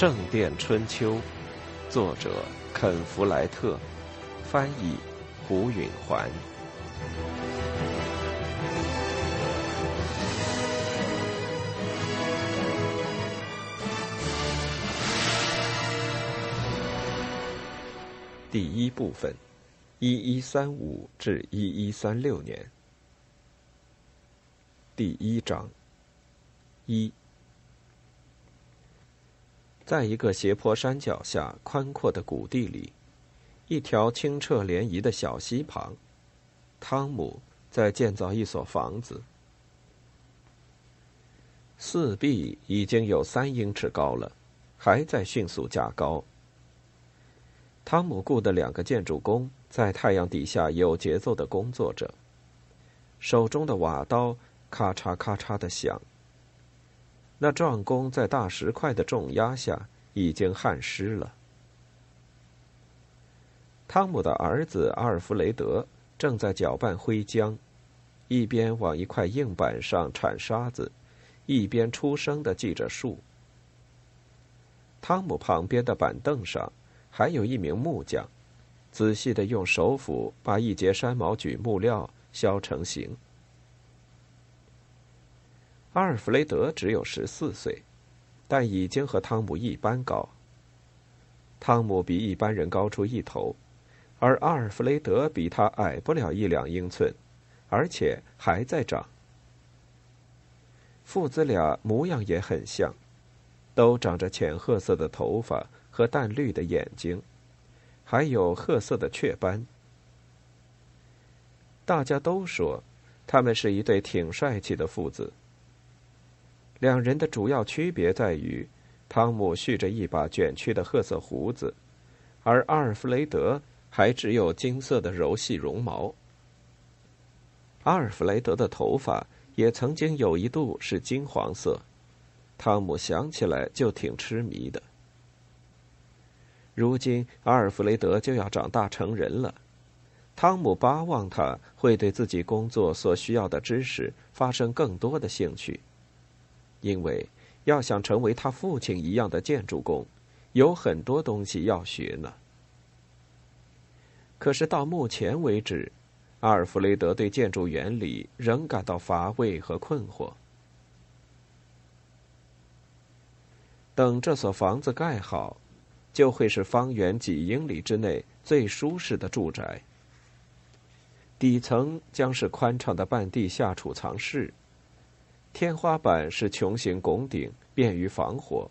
圣殿春秋》，作者肯·弗莱特，翻译胡允环。第一部分，一一三五至一一三六年。第一章，一。在一个斜坡山脚下宽阔的谷地里，一条清澈涟漪的小溪旁，汤姆在建造一所房子。四壁已经有三英尺高了，还在迅速加高。汤姆雇的两个建筑工在太阳底下有节奏的工作着，手中的瓦刀咔嚓咔嚓的响。那壮工在大石块的重压下已经汗湿了。汤姆的儿子阿尔弗雷德正在搅拌灰浆，一边往一块硬板上铲沙子，一边出声的记着数。汤姆旁边的板凳上还有一名木匠，仔细的用手斧把一截山毛榉木料削成形。阿尔弗雷德只有十四岁，但已经和汤姆一般高。汤姆比一般人高出一头，而阿尔弗雷德比他矮不了一两英寸，而且还在长。父子俩模样也很像，都长着浅褐色的头发和淡绿的眼睛，还有褐色的雀斑。大家都说，他们是一对挺帅气的父子。两人的主要区别在于，汤姆蓄着一把卷曲的褐色胡子，而阿尔弗雷德还只有金色的柔细绒毛。阿尔弗雷德的头发也曾经有一度是金黄色，汤姆想起来就挺痴迷的。如今阿尔弗雷德就要长大成人了，汤姆巴望他会对自己工作所需要的知识发生更多的兴趣。因为要想成为他父亲一样的建筑工，有很多东西要学呢。可是到目前为止，阿尔弗雷德对建筑原理仍感到乏味和困惑。等这所房子盖好，就会是方圆几英里之内最舒适的住宅。底层将是宽敞的半地下储藏室。天花板是穹形拱顶，便于防火。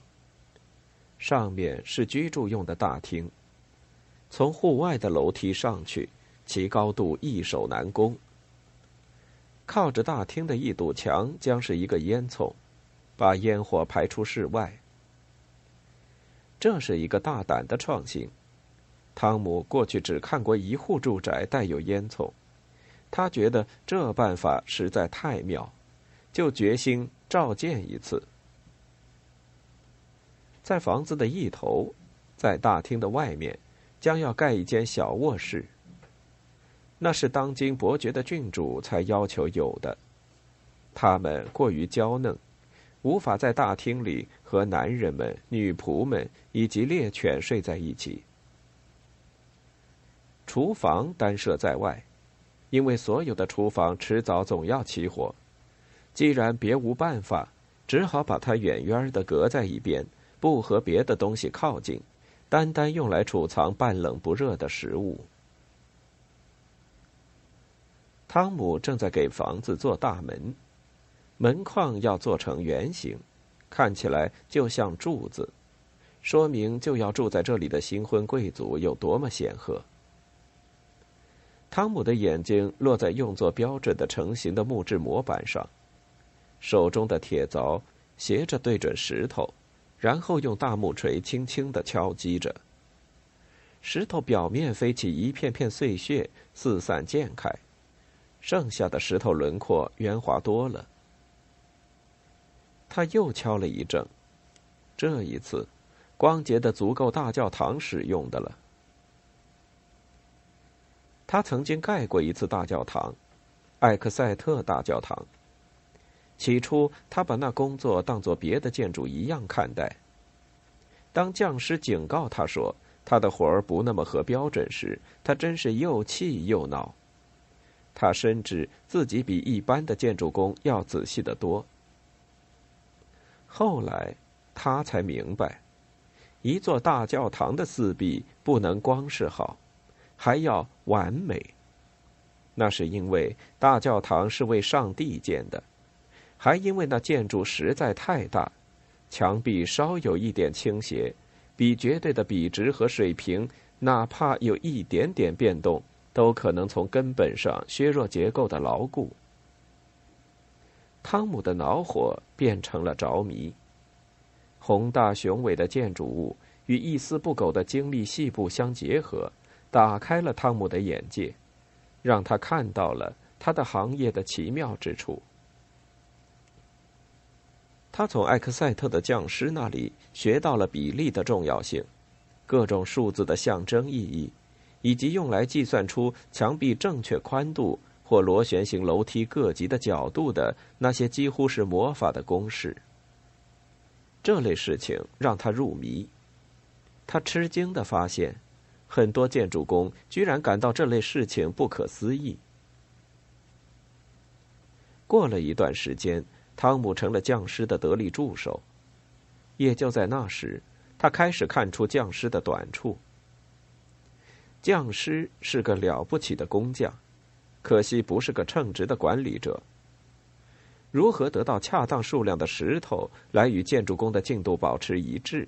上面是居住用的大厅，从户外的楼梯上去，其高度易守难攻。靠着大厅的一堵墙将是一个烟囱，把烟火排出室外。这是一个大胆的创新。汤姆过去只看过一户住宅带有烟囱，他觉得这办法实在太妙。就决心召见一次。在房子的一头，在大厅的外面，将要盖一间小卧室。那是当今伯爵的郡主才要求有的。他们过于娇嫩，无法在大厅里和男人们、女仆们以及猎犬睡在一起。厨房单设在外，因为所有的厨房迟早总要起火。既然别无办法，只好把它远远的隔在一边，不和别的东西靠近，单单用来储藏半冷不热的食物。汤姆正在给房子做大门，门框要做成圆形，看起来就像柱子，说明就要住在这里的新婚贵族有多么显赫。汤姆的眼睛落在用作标准的成型的木质模板上。手中的铁凿斜着对准石头，然后用大木锤轻轻的敲击着。石头表面飞起一片片碎屑，四散溅开，剩下的石头轮廓圆滑多了。他又敲了一阵，这一次，光洁的足够大教堂使用的了。他曾经盖过一次大教堂，艾克塞特大教堂。起初，他把那工作当作别的建筑一样看待，当匠师警告他说他的活儿不那么合标准时，他真是又气又恼。他深知自己比一般的建筑工要仔细得多。后来，他才明白，一座大教堂的四壁不能光是好，还要完美。那是因为大教堂是为上帝建的，还因为那建筑实在太大，墙壁稍有一点倾斜，比绝对的笔直和水平，哪怕有一点点变动。都可能从根本上削弱结构的牢固。汤姆的恼火变成了着迷。宏大雄伟的建筑物与一丝不苟的精密细部相结合，打开了汤姆的眼界，让他看到了他的行业的奇妙之处。他从艾克赛特的匠师那里学到了比例的重要性，各种数字的象征意义。以及用来计算出墙壁正确宽度或螺旋形楼梯各级的角度的那些几乎是魔法的公式。这类事情让他入迷。他吃惊的发现，很多建筑工居然感到这类事情不可思议。过了一段时间，汤姆成了匠师的得力助手。也就在那时，他开始看出匠师的短处。匠师是个了不起的工匠，可惜不是个称职的管理者。如何得到恰当数量的石头来与建筑工的进度保持一致？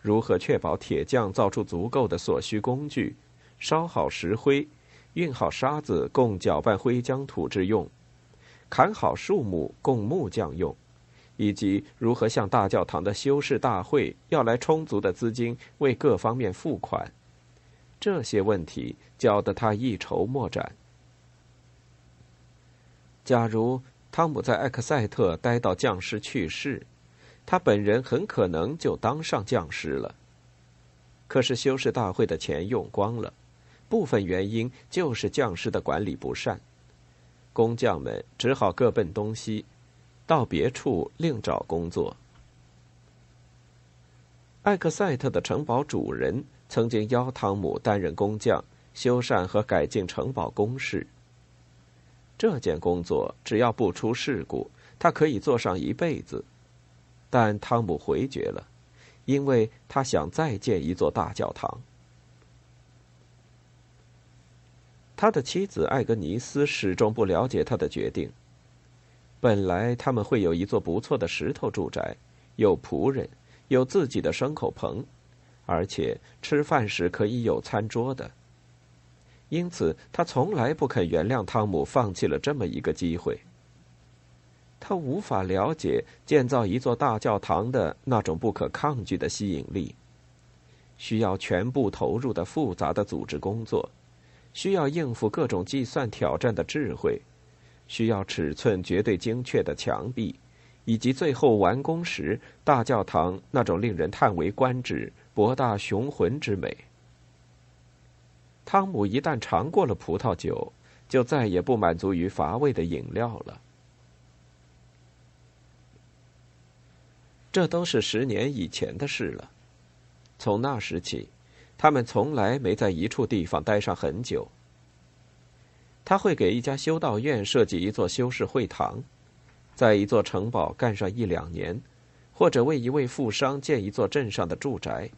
如何确保铁匠造出足够的所需工具，烧好石灰，运好沙子供搅拌灰浆土之用，砍好树木供木匠用，以及如何向大教堂的修士大会要来充足的资金为各方面付款？这些问题教得他一筹莫展。假如汤姆在艾克塞特待到匠师去世，他本人很可能就当上匠师了。可是修士大会的钱用光了，部分原因就是匠师的管理不善，工匠们只好各奔东西，到别处另找工作。艾克塞特的城堡主人。曾经邀汤姆担任工匠，修缮和改进城堡工事。这件工作只要不出事故，他可以做上一辈子。但汤姆回绝了，因为他想再建一座大教堂。他的妻子艾格尼斯始终不了解他的决定。本来他们会有一座不错的石头住宅，有仆人，有自己的牲口棚。而且吃饭时可以有餐桌的，因此他从来不肯原谅汤姆放弃了这么一个机会。他无法了解建造一座大教堂的那种不可抗拒的吸引力，需要全部投入的复杂的组织工作，需要应付各种计算挑战的智慧，需要尺寸绝对精确的墙壁，以及最后完工时大教堂那种令人叹为观止。博大雄浑之美。汤姆一旦尝过了葡萄酒，就再也不满足于乏味的饮料了。这都是十年以前的事了。从那时起，他们从来没在一处地方待上很久。他会给一家修道院设计一座修士会堂，在一座城堡干上一两年，或者为一位富商建一座镇上的住宅。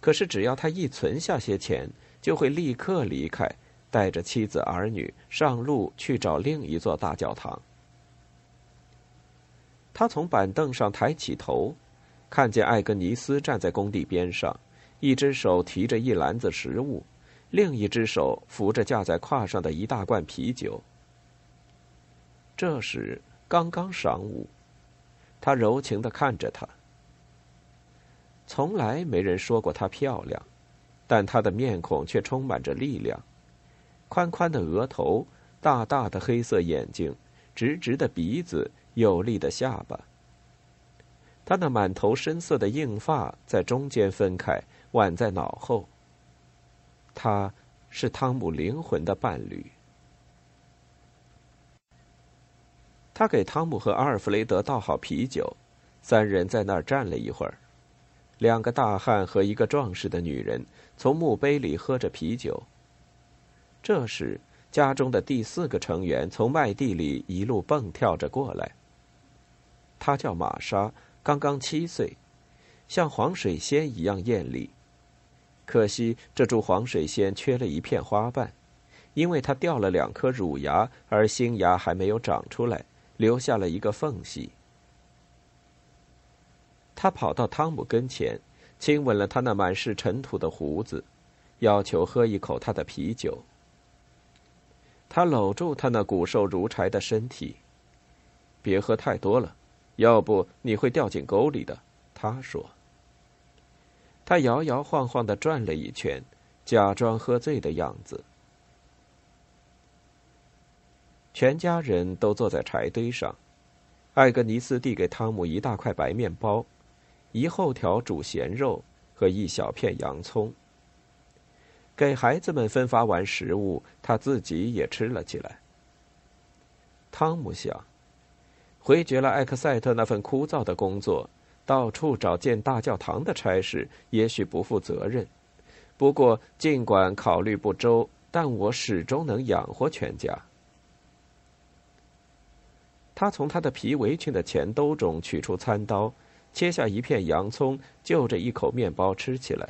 可是，只要他一存下些钱，就会立刻离开，带着妻子儿女上路去找另一座大教堂。他从板凳上抬起头，看见艾格尼斯站在工地边上，一只手提着一篮子食物，另一只手扶着架在胯上的一大罐啤酒。这时刚刚晌午，他柔情的看着她。从来没人说过她漂亮，但她的面孔却充满着力量。宽宽的额头，大大的黑色眼睛，直直的鼻子，有力的下巴。她那满头深色的硬发在中间分开，挽在脑后。她是汤姆灵魂的伴侣。他给汤姆和阿尔弗雷德倒好啤酒，三人在那儿站了一会儿。两个大汉和一个壮实的女人从墓碑里喝着啤酒。这时，家中的第四个成员从麦地里一路蹦跳着过来。他叫玛莎，刚刚七岁，像黄水仙一样艳丽。可惜这株黄水仙缺了一片花瓣，因为它掉了两颗乳牙，而新芽还没有长出来，留下了一个缝隙。他跑到汤姆跟前，亲吻了他那满是尘土的胡子，要求喝一口他的啤酒。他搂住他那骨瘦如柴的身体，别喝太多了，要不你会掉进沟里的。他说。他摇摇晃晃的转了一圈，假装喝醉的样子。全家人都坐在柴堆上，艾格尼斯递给汤姆一大块白面包。一厚条煮咸肉和一小片洋葱。给孩子们分发完食物，他自己也吃了起来。汤姆想，回绝了艾克塞特那份枯燥的工作，到处找建大教堂的差事，也许不负责任。不过，尽管考虑不周，但我始终能养活全家。他从他的皮围裙的前兜中取出餐刀。切下一片洋葱，就着一口面包吃起来。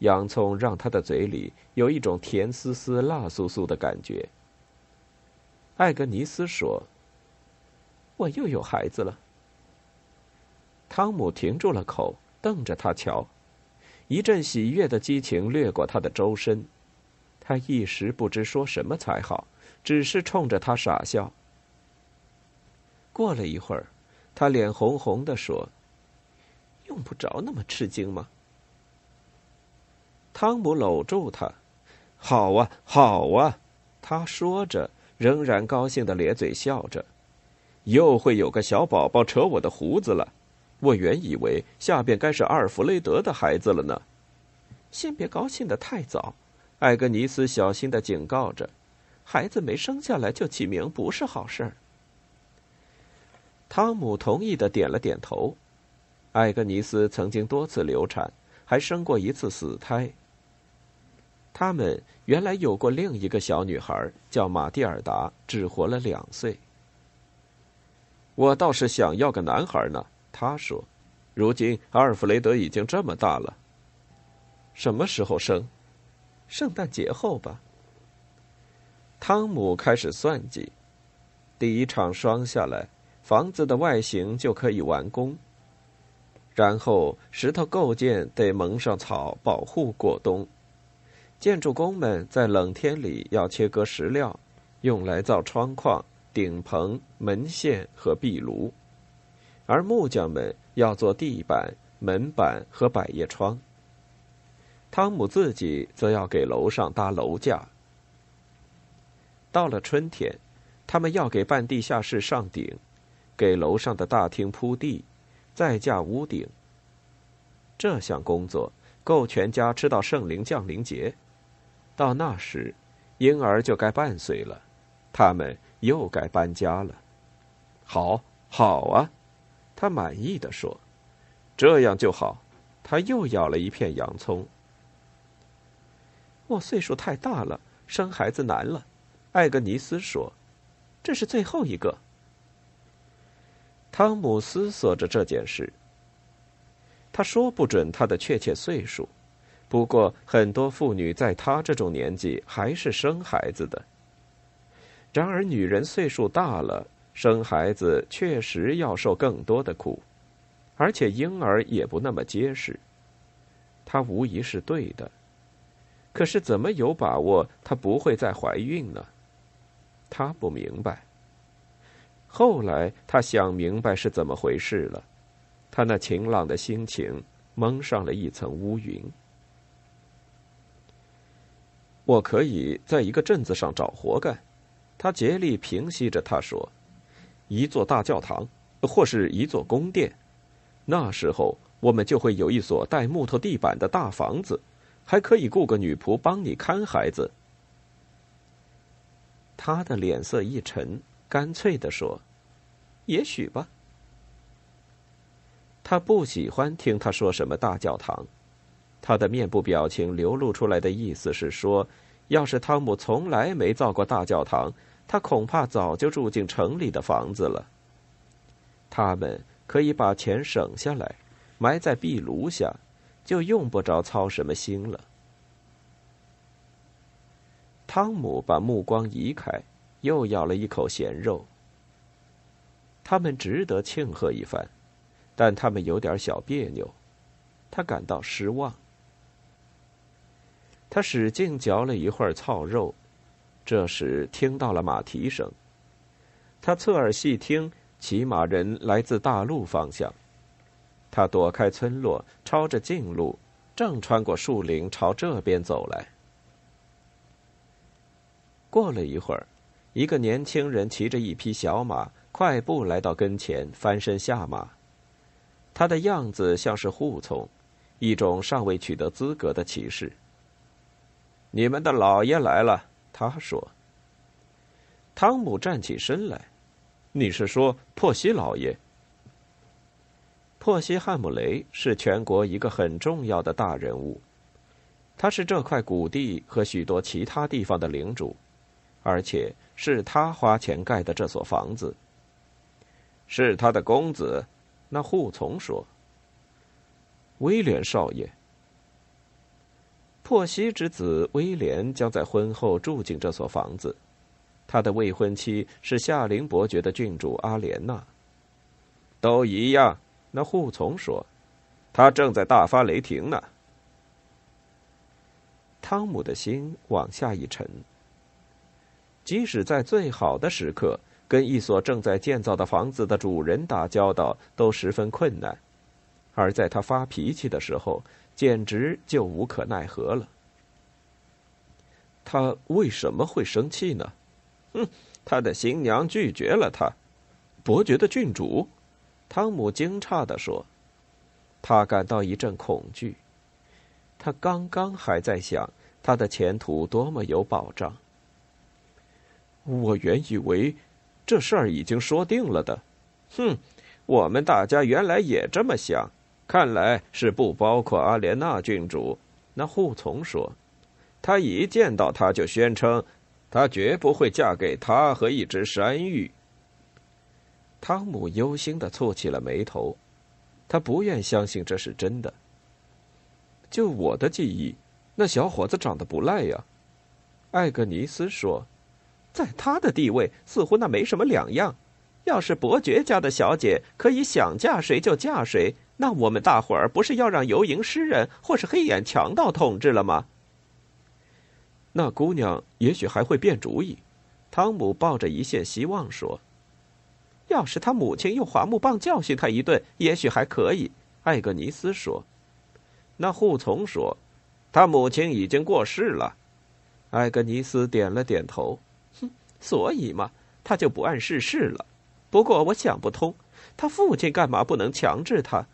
洋葱让他的嘴里有一种甜丝丝、辣酥酥的感觉。艾格尼斯说：“我又有孩子了。”汤姆停住了口，瞪着他瞧。一阵喜悦的激情掠过他的周身，他一时不知说什么才好，只是冲着他傻笑。过了一会儿。他脸红红的说：“用不着那么吃惊吗？”汤姆搂住他：“好啊，好啊！”他说着，仍然高兴的咧嘴笑着。又会有个小宝宝扯我的胡子了。我原以为下边该是阿尔弗雷德的孩子了呢。先别高兴的太早，艾格尼斯小心的警告着：“孩子没生下来就起名不是好事儿。”汤姆同意的点了点头。艾格尼斯曾经多次流产，还生过一次死胎。他们原来有过另一个小女孩，叫玛蒂尔达，只活了两岁。我倒是想要个男孩呢，他说。如今阿尔弗雷德已经这么大了。什么时候生？圣诞节后吧。汤姆开始算计，第一场霜下来。房子的外形就可以完工。然后，石头构件得蒙上草，保护过冬。建筑工们在冷天里要切割石料，用来造窗框、顶棚、门线和壁炉；而木匠们要做地板、门板和百叶窗。汤姆自己则要给楼上搭楼架。到了春天，他们要给半地下室上顶。给楼上的大厅铺地，再架屋顶。这项工作够全家吃到圣灵降临节。到那时，婴儿就该半岁了，他们又该搬家了。好，好啊，他满意的说：“这样就好。”他又咬了一片洋葱。我岁数太大了，生孩子难了。艾格尼斯说：“这是最后一个。”汤姆思索着这件事。他说不准他的确切岁数，不过很多妇女在他这种年纪还是生孩子的。然而，女人岁数大了，生孩子确实要受更多的苦，而且婴儿也不那么结实。他无疑是对的，可是怎么有把握她不会再怀孕呢？他不明白。后来他想明白是怎么回事了，他那晴朗的心情蒙上了一层乌云。我可以在一个镇子上找活干，他竭力平息着他说：“一座大教堂，或是一座宫殿，那时候我们就会有一所带木头地板的大房子，还可以雇个女仆帮你看孩子。”他的脸色一沉。干脆的说：“也许吧。”他不喜欢听他说什么大教堂。他的面部表情流露出来的意思是说，要是汤姆从来没造过大教堂，他恐怕早就住进城里的房子了。他们可以把钱省下来，埋在壁炉下，就用不着操什么心了。汤姆把目光移开，又咬了一口咸肉。他们值得庆贺一番，但他们有点小别扭，他感到失望。他使劲嚼了一会儿糙肉，这时听到了马蹄声。他侧耳细听，骑马人来自大路方向。他躲开村落，抄着近路，正穿过树林朝这边走来。过了一会儿，一个年轻人骑着一匹小马，快步来到跟前，翻身下马。他的样子像是护从，一种尚未取得资格的骑士。你们的老爷来了，他说。汤姆站起身来，你是说珀西老爷？珀西汉姆雷是全国一个很重要的大人物，他是这块谷地和许多其他地方的领主。而且是他花钱盖的这所房子。是他的公子，那护从说：“威廉少爷，珀西之子威廉将在婚后住进这所房子。他的未婚妻是夏林伯爵的郡主阿莲娜。都一样。”那护从说：“他正在大发雷霆呢。”汤姆的心往下一沉。即使在最好的时刻，跟一所正在建造的房子的主人打交道都十分困难，而在他发脾气的时候，简直就无可奈何了。他为什么会生气呢？哼，他的新娘拒绝了他。伯爵的郡主，汤姆惊诧地说：“他感到一阵恐惧。他刚刚还在想他的前途多么有保障。”我原以为，这事儿已经说定了的。哼，我们大家原来也这么想。看来是不包括阿莲娜郡主。那护从说，他一见到他就宣称，他绝不会嫁给他和一只山芋。汤姆忧心的蹙起了眉头，他不愿相信这是真的。就我的记忆，那小伙子长得不赖呀。艾格尼斯说。在他的地位，似乎那没什么两样。要是伯爵家的小姐可以想嫁谁就嫁谁，那我们大伙儿不是要让游吟诗人或是黑眼强盗统治了吗？那姑娘也许还会变主意。汤姆抱着一线希望说：“要是他母亲用滑木棒教训他一顿，也许还可以。”艾格尼斯说。那护从说：“他母亲已经过世了。”艾格尼斯点了点头。哼所以嘛，他就不谙世事了。不过我想不通，他父亲干嘛不能强制他？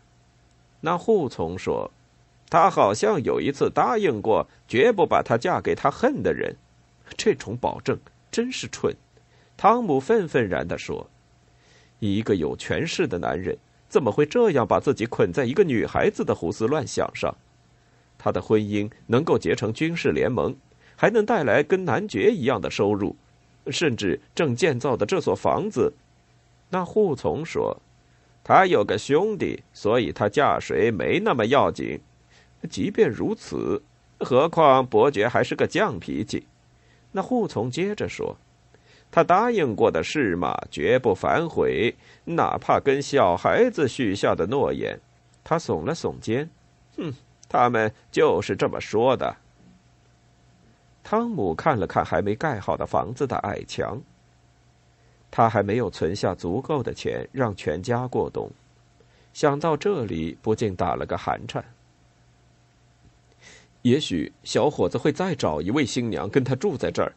那扈从说，他好像有一次答应过，绝不把她嫁给他恨的人。这种保证真是蠢。汤姆愤愤然地说：“一个有权势的男人怎么会这样把自己捆在一个女孩子的胡思乱想上？他的婚姻能够结成军事联盟，还能带来跟男爵一样的收入。”甚至正建造的这所房子，那护从说，他有个兄弟，所以他嫁谁没那么要紧。即便如此，何况伯爵还是个犟脾气。那护从接着说，他答应过的事嘛，绝不反悔，哪怕跟小孩子许下的诺言。他耸了耸肩，哼，他们就是这么说的。汤姆看了看还没盖好的房子的矮墙，他还没有存下足够的钱让全家过冬。想到这里，不禁打了个寒颤。也许小伙子会再找一位新娘跟他住在这儿，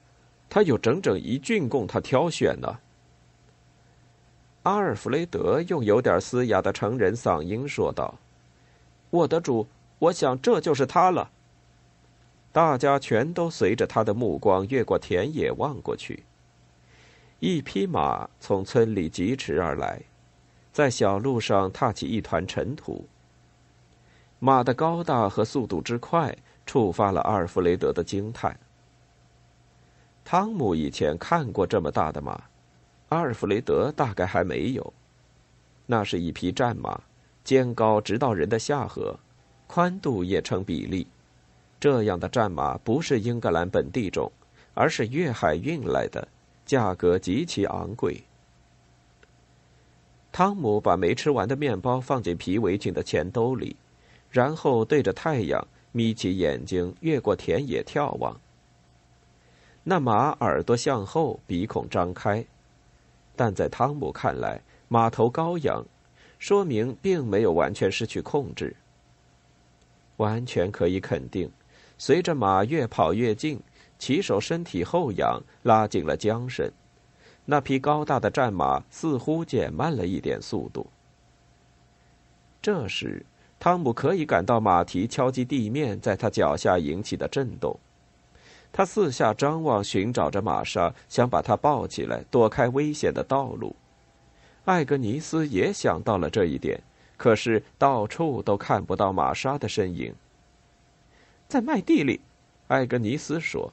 他有整整一郡供他挑选呢。阿尔弗雷德用有点嘶哑的成人嗓音说道：“我的主，我想这就是他了。”大家全都随着他的目光越过田野望过去。一匹马从村里疾驰而来，在小路上踏起一团尘土。马的高大和速度之快，触发了阿尔弗雷德的惊叹。汤姆以前看过这么大的马，阿尔弗雷德大概还没有。那是一匹战马，肩高直到人的下颌，宽度也成比例。这样的战马不是英格兰本地种，而是越海运来的，价格极其昂贵。汤姆把没吃完的面包放进皮围裙的前兜里，然后对着太阳眯起眼睛，越过田野眺望。那马耳朵向后，鼻孔张开，但在汤姆看来，马头高扬，说明并没有完全失去控制。完全可以肯定。随着马越跑越近，骑手身体后仰，拉紧了缰绳。那匹高大的战马似乎减慢了一点速度。这时，汤姆可以感到马蹄敲击地面在他脚下引起的震动。他四下张望，寻找着玛莎，想把她抱起来，躲开危险的道路。艾格尼斯也想到了这一点，可是到处都看不到玛莎的身影。在麦地里，艾格尼斯说：“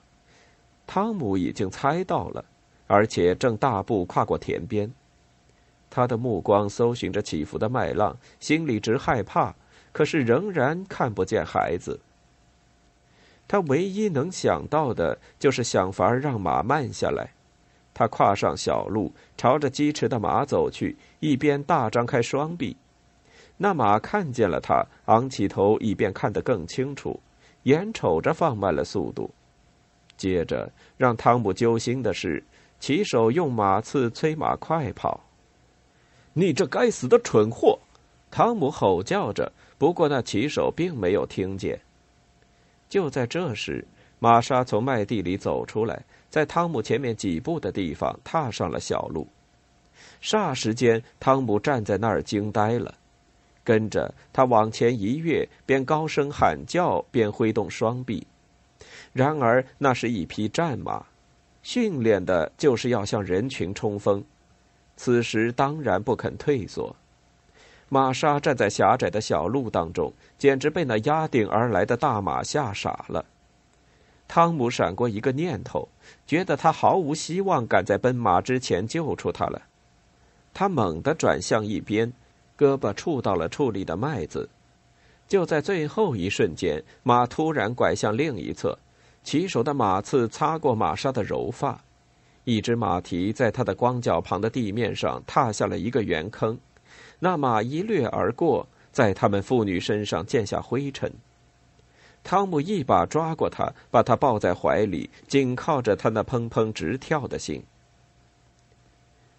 汤姆已经猜到了，而且正大步跨过田边。他的目光搜寻着起伏的麦浪，心里直害怕，可是仍然看不见孩子。他唯一能想到的就是想法让马慢下来。他跨上小路，朝着疾驰的马走去，一边大张开双臂。那马看见了他，昂起头，以便看得更清楚。”眼瞅着放慢了速度，接着让汤姆揪心的是，骑手用马刺催马快跑。你这该死的蠢货！汤姆吼叫着，不过那骑手并没有听见。就在这时，玛莎从麦地里走出来，在汤姆前面几步的地方踏上了小路。霎时间，汤姆站在那儿惊呆了。跟着他往前一跃，边高声喊叫，边挥动双臂。然而，那是一匹战马，训练的就是要向人群冲锋。此时当然不肯退缩。玛莎站在狭窄的小路当中，简直被那压顶而来的大马吓傻了。汤姆闪过一个念头，觉得他毫无希望赶在奔马之前救出他了。他猛地转向一边。胳膊触到了处理的麦子，就在最后一瞬间，马突然拐向另一侧，骑手的马刺擦过玛莎的柔发，一只马蹄在他的光脚旁的地面上踏下了一个圆坑，那马一掠而过，在他们妇女身上溅下灰尘。汤姆一把抓过他，把他抱在怀里，紧靠着他那砰砰直跳的心。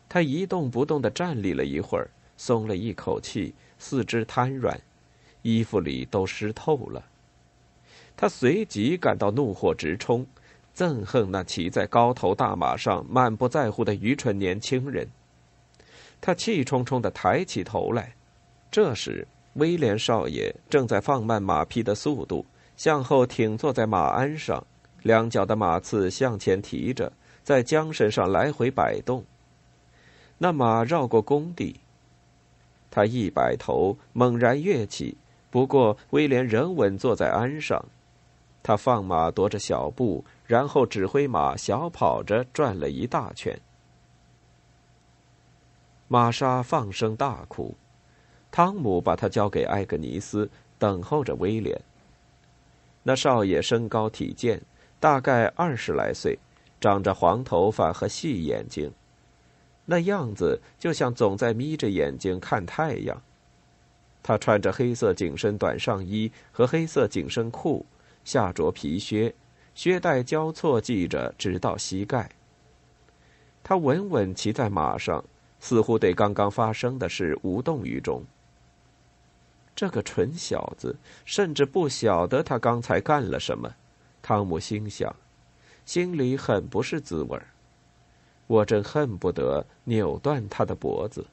他一动不动的站立了一会儿。松了一口气，四肢瘫软，衣服里都湿透了。他随即感到怒火直冲，憎恨那骑在高头大马上满不在乎的愚蠢年轻人。他气冲冲的抬起头来，这时威廉少爷正在放慢马匹的速度，向后挺坐在马鞍上，两脚的马刺向前提着，在缰绳上来回摆动。那马绕过工地。他一摆头，猛然跃起。不过威廉仍稳坐在鞍上。他放马，踱着小步，然后指挥马小跑着转了一大圈。玛莎放声大哭。汤姆把他交给艾格尼斯，等候着威廉。那少爷身高体健，大概二十来岁，长着黄头发和细眼睛。那样子就像总在眯着眼睛看太阳。他穿着黑色紧身短上衣和黑色紧身裤，下着皮靴，靴带交错系着，直到膝盖。他稳稳骑在马上，似乎对刚刚发生的事无动于衷。这个蠢小子甚至不晓得他刚才干了什么，汤姆心想，心里很不是滋味儿。我真恨不得扭断他的脖子。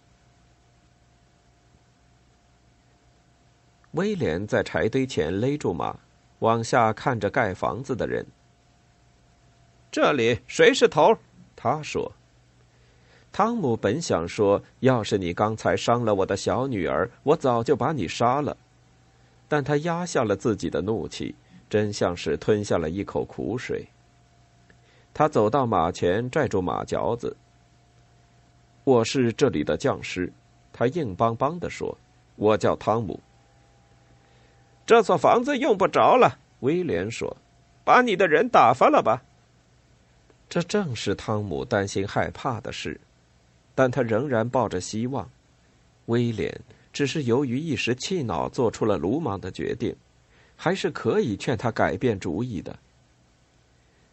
威廉在柴堆前勒住马，往下看着盖房子的人。这里谁是头？他说。汤姆本想说：“要是你刚才伤了我的小女儿，我早就把你杀了。”但他压下了自己的怒气，真像是吞下了一口苦水。他走到马前，拽住马嚼子。“我是这里的匠师。”他硬邦邦的说，“我叫汤姆。”这所房子用不着了，威廉说，“把你的人打发了吧。”这正是汤姆担心害怕的事。但他仍然抱着希望。威廉只是由于一时气恼做出了鲁莽的决定，还是可以劝他改变主意的。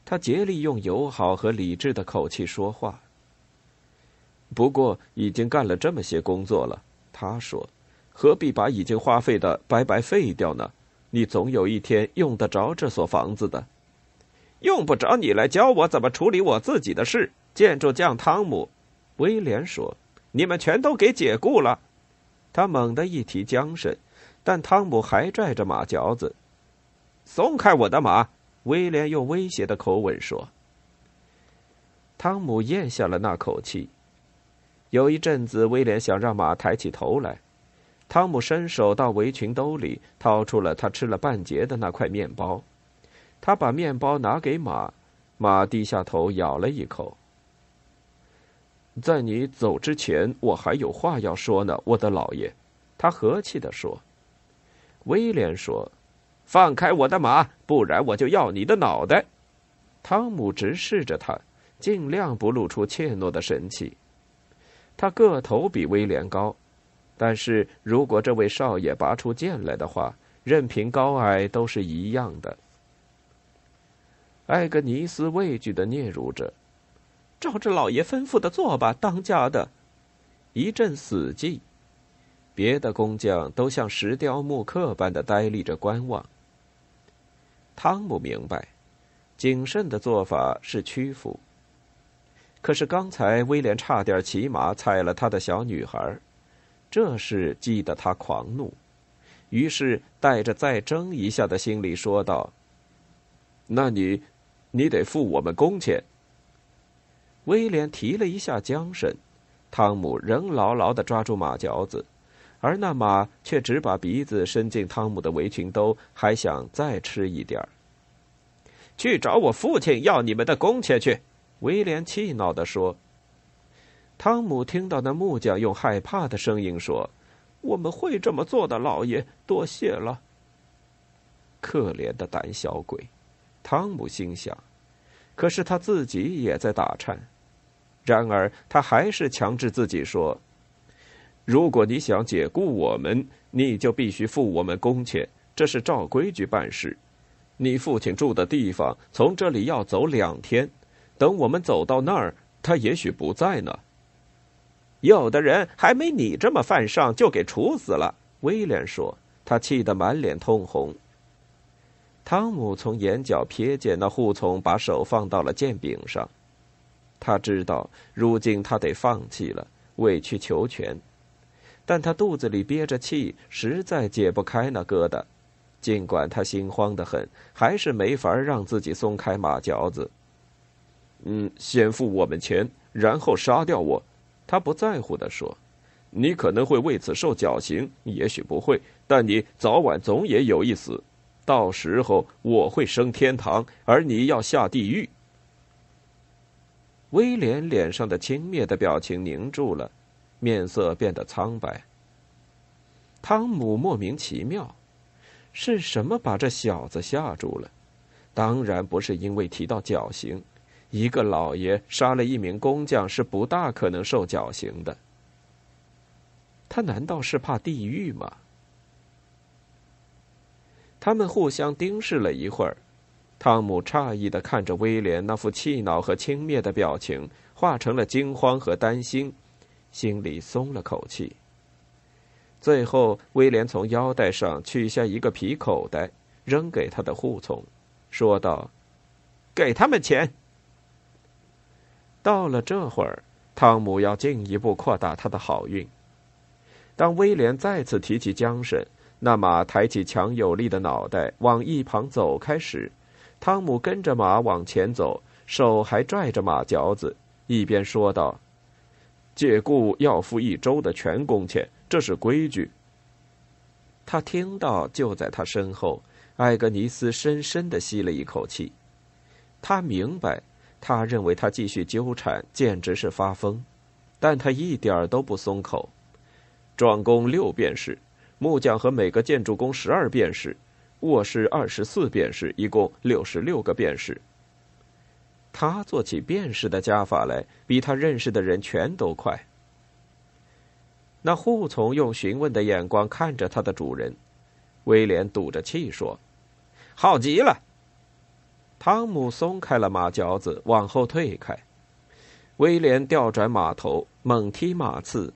他竭力用友好和理智的口气说话。不过已经干了这么些工作了，他说：“何必把已经花费的白白废掉呢？你总有一天用得着这所房子的。用不着你来教我怎么处理我自己的事。”建筑匠汤姆。威廉说：“你们全都给解雇了。”他猛地一提缰绳，但汤姆还拽着马嚼子。“松开我的马！”威廉用威胁的口吻说。汤姆咽下了那口气。有一阵子，威廉想让马抬起头来。汤姆伸手到围裙兜里，掏出了他吃了半截的那块面包。他把面包拿给马，马低下头咬了一口。在你走之前，我还有话要说呢，我的老爷。”他和气地说。威廉说：“放开我的马，不然我就要你的脑袋。”汤姆直视着他，尽量不露出怯懦的神气。他个头比威廉高，但是如果这位少爷拔出剑来的话，任凭高矮都是一样的。艾格尼斯畏惧的嗫嚅着。照着老爷吩咐的做吧，当家的。一阵死寂，别的工匠都像石雕木刻般的呆立着观望。汤姆明白，谨慎的做法是屈服。可是刚才威廉差点骑马踩了他的小女孩，这事激得他狂怒，于是带着再争一下的心理说道：“那你，你得付我们工钱。”威廉提了一下缰绳，汤姆仍牢牢的抓住马嚼子，而那马却只把鼻子伸进汤姆的围裙兜，还想再吃一点儿。去找我父亲要你们的工钱去！威廉气恼的说。汤姆听到那木匠用害怕的声音说：“我们会这么做的，老爷，多谢了。”可怜的胆小鬼，汤姆心想，可是他自己也在打颤。然而，他还是强制自己说：“如果你想解雇我们，你就必须付我们工钱，这是照规矩办事。你父亲住的地方从这里要走两天，等我们走到那儿，他也许不在呢。有的人还没你这么犯上，就给处死了。”威廉说，他气得满脸通红。汤姆从眼角瞥见那护从把手放到了剑柄上。他知道，如今他得放弃了，委曲求全，但他肚子里憋着气，实在解不开那疙瘩。尽管他心慌的很，还是没法让自己松开马嚼子。嗯，先付我们钱，然后杀掉我。他不在乎的说：“你可能会为此受绞刑，也许不会，但你早晚总也有一死。到时候我会升天堂，而你要下地狱。”威廉脸上的轻蔑的表情凝住了，面色变得苍白。汤姆莫名其妙，是什么把这小子吓住了？当然不是因为提到绞刑，一个老爷杀了一名工匠是不大可能受绞刑的。他难道是怕地狱吗？他们互相盯视了一会儿。汤姆诧异的看着威廉那副气恼和轻蔑的表情，化成了惊慌和担心，心里松了口气。最后，威廉从腰带上取下一个皮口袋，扔给他的护从，说道：“给他们钱。”到了这会儿，汤姆要进一步扩大他的好运。当威廉再次提起缰绳，那马抬起强有力的脑袋往一旁走开时，汤姆跟着马往前走，手还拽着马嚼子，一边说道：“解雇要付一周的全工钱，这是规矩。他听到，就在他身后，艾格尼斯深深的吸了一口气。他明白，他认为他继续纠缠简直是发疯，但他一点儿都不松口。壮工六便士，木匠和每个建筑工十二便士，卧室二十四便士，一共六十六个便士。他做起便士的加法来，比他认识的人全都快。那护从用询问的眼光看着他的主人，威廉赌着气说：“好极了。”汤姆松开了马嚼子，往后退开。威廉调转马头，猛踢马刺，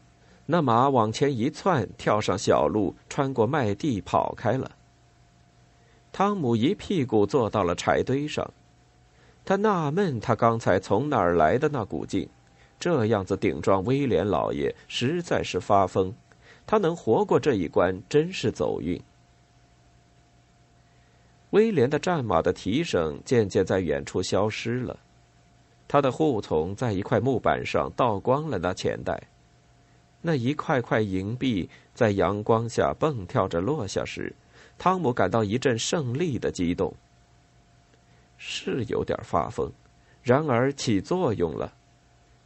那马往前一窜，跳上小路，穿过麦地跑开了。汤姆一屁股坐到了柴堆上，他纳闷，他刚才从哪儿来的那股劲。这样子顶撞威廉老爷，实在是发疯。他能活过这一关，真是走运。威廉的战马的蹄声渐渐在远处消失了，他的护从在一块木板上倒光了那钱袋，那一块块银币在阳光下蹦跳着落下时，汤姆感到一阵胜利的激动。是有点发疯，然而起作用了。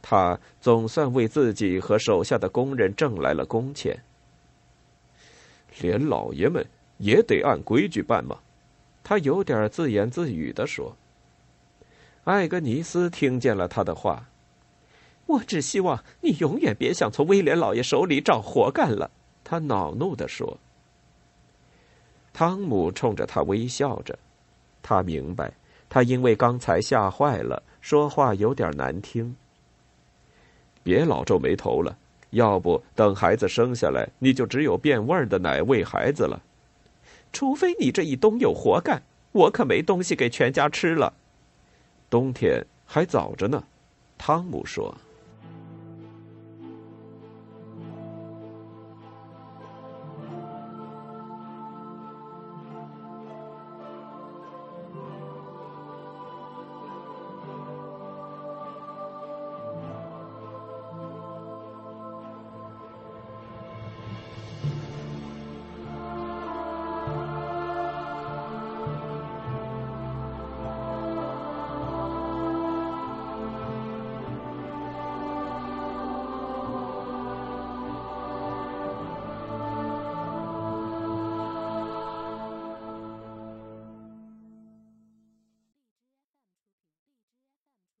他总算为自己和手下的工人挣来了工钱。连老爷们也得按规矩办吗？他有点自言自语的说。艾格尼斯听见了他的话，我只希望你永远别想从威廉老爷手里找活干了。他恼怒的说。汤姆冲着他微笑着，他明白，他因为刚才吓坏了，说话有点难听。别老皱眉头了，要不等孩子生下来，你就只有变味儿的奶喂孩子了。除非你这一冬有活干，我可没东西给全家吃了。冬天还早着呢，汤姆说。